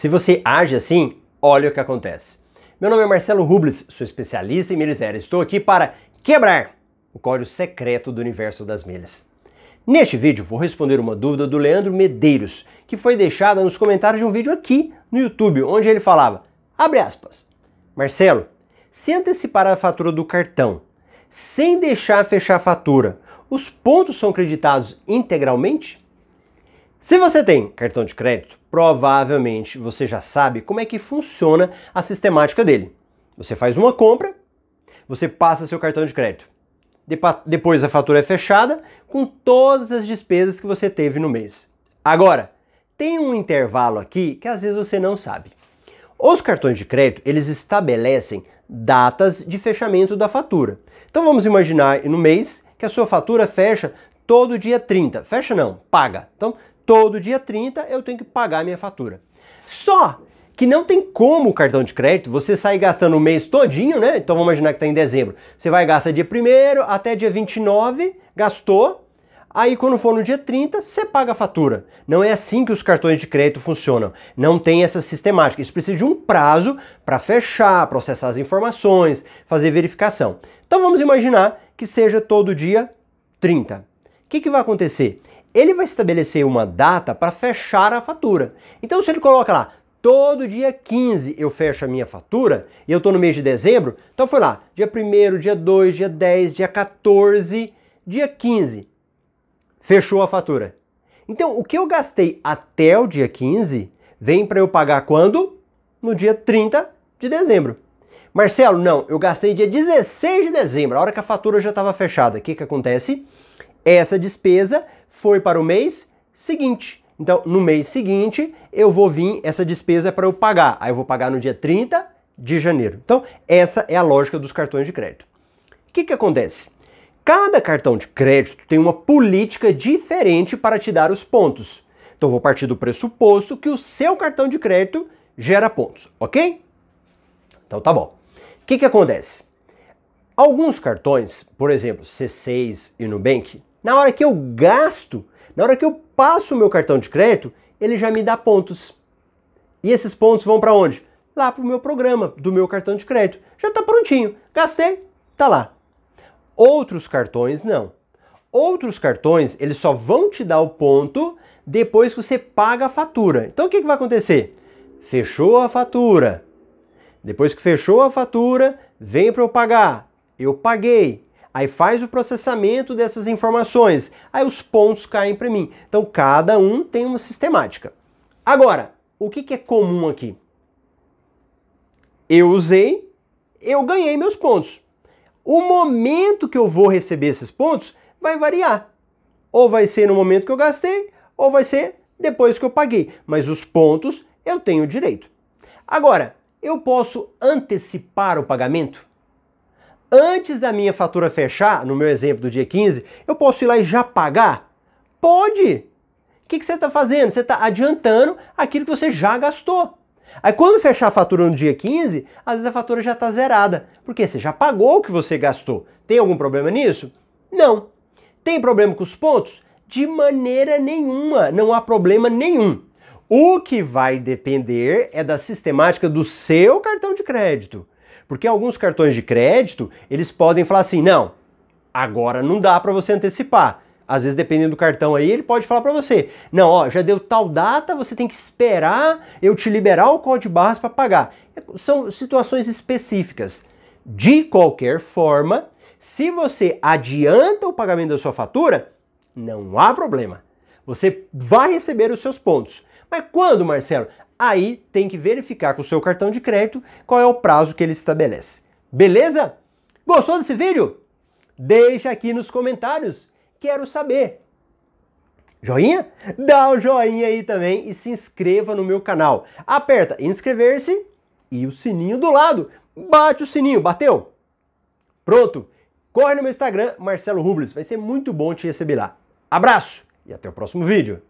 Se você age assim, olha o que acontece. Meu nome é Marcelo Rubles, sou especialista em milhas aéreas. Estou aqui para quebrar o código secreto do universo das milhas. Neste vídeo vou responder uma dúvida do Leandro Medeiros, que foi deixada nos comentários de um vídeo aqui no YouTube, onde ele falava, abre aspas, Marcelo, se antecipar a fatura do cartão sem deixar fechar a fatura, os pontos são creditados integralmente? Se você tem cartão de crédito, provavelmente você já sabe como é que funciona a sistemática dele. Você faz uma compra, você passa seu cartão de crédito. Depois a fatura é fechada com todas as despesas que você teve no mês. Agora, tem um intervalo aqui que às vezes você não sabe. Os cartões de crédito, eles estabelecem datas de fechamento da fatura. Então vamos imaginar no mês que a sua fatura fecha todo dia 30. Fecha não, paga. Então, todo dia 30 eu tenho que pagar a minha fatura. Só que não tem como o cartão de crédito você sair gastando o mês todinho, né? Então vamos imaginar que está em dezembro. Você vai gastar dia 1 até dia 29, gastou, Aí quando for no dia 30, você paga a fatura. Não é assim que os cartões de crédito funcionam. Não tem essa sistemática. Isso precisa de um prazo para fechar, processar as informações, fazer verificação. Então vamos imaginar que seja todo dia 30. O que, que vai acontecer? Ele vai estabelecer uma data para fechar a fatura. Então se ele coloca lá, todo dia 15 eu fecho a minha fatura, e eu estou no mês de dezembro, então foi lá, dia 1 dia 2, dia 10, dia 14, dia 15 fechou a fatura. Então, o que eu gastei até o dia 15 vem para eu pagar quando? No dia 30 de dezembro. Marcelo, não, eu gastei dia 16 de dezembro, a hora que a fatura já estava fechada. O que, que acontece? Essa despesa foi para o mês seguinte. Então, no mês seguinte, eu vou vir essa despesa para eu pagar. Aí eu vou pagar no dia 30 de janeiro. Então, essa é a lógica dos cartões de crédito. O que, que acontece? Cada cartão de crédito tem uma política diferente para te dar os pontos. Então vou partir do pressuposto que o seu cartão de crédito gera pontos, ok? Então tá bom. O que, que acontece? Alguns cartões, por exemplo, C6 e Nubank, na hora que eu gasto, na hora que eu passo o meu cartão de crédito, ele já me dá pontos. E esses pontos vão para onde? Lá para o meu programa, do meu cartão de crédito. Já está prontinho. Gastei, tá lá. Outros cartões não. Outros cartões, eles só vão te dar o ponto depois que você paga a fatura. Então o que, que vai acontecer? Fechou a fatura. Depois que fechou a fatura, vem para eu pagar. Eu paguei. Aí faz o processamento dessas informações. Aí os pontos caem para mim. Então cada um tem uma sistemática. Agora, o que, que é comum aqui? Eu usei, eu ganhei meus pontos. O momento que eu vou receber esses pontos vai variar. Ou vai ser no momento que eu gastei, ou vai ser depois que eu paguei. Mas os pontos eu tenho direito. Agora, eu posso antecipar o pagamento? Antes da minha fatura fechar, no meu exemplo do dia 15, eu posso ir lá e já pagar? Pode! O que, que você está fazendo? Você está adiantando aquilo que você já gastou. Aí quando fechar a fatura no dia 15, às vezes a fatura já está zerada, porque você já pagou o que você gastou. Tem algum problema nisso? Não. Tem problema com os pontos? De maneira nenhuma, não há problema nenhum. O que vai depender é da sistemática do seu cartão de crédito. Porque alguns cartões de crédito, eles podem falar assim: "Não, agora não dá para você antecipar às vezes dependendo do cartão aí, ele pode falar para você: "Não, ó, já deu tal data, você tem que esperar eu te liberar o código de barras para pagar". São situações específicas. De qualquer forma, se você adianta o pagamento da sua fatura, não há problema. Você vai receber os seus pontos. Mas quando, Marcelo? Aí tem que verificar com o seu cartão de crédito qual é o prazo que ele estabelece. Beleza? Gostou desse vídeo? Deixa aqui nos comentários Quero saber. Joinha? Dá um joinha aí também e se inscreva no meu canal. Aperta inscrever-se e o sininho do lado. Bate o sininho, bateu? Pronto. Corre no meu Instagram, Marcelo Rubles. Vai ser muito bom te receber lá. Abraço e até o próximo vídeo.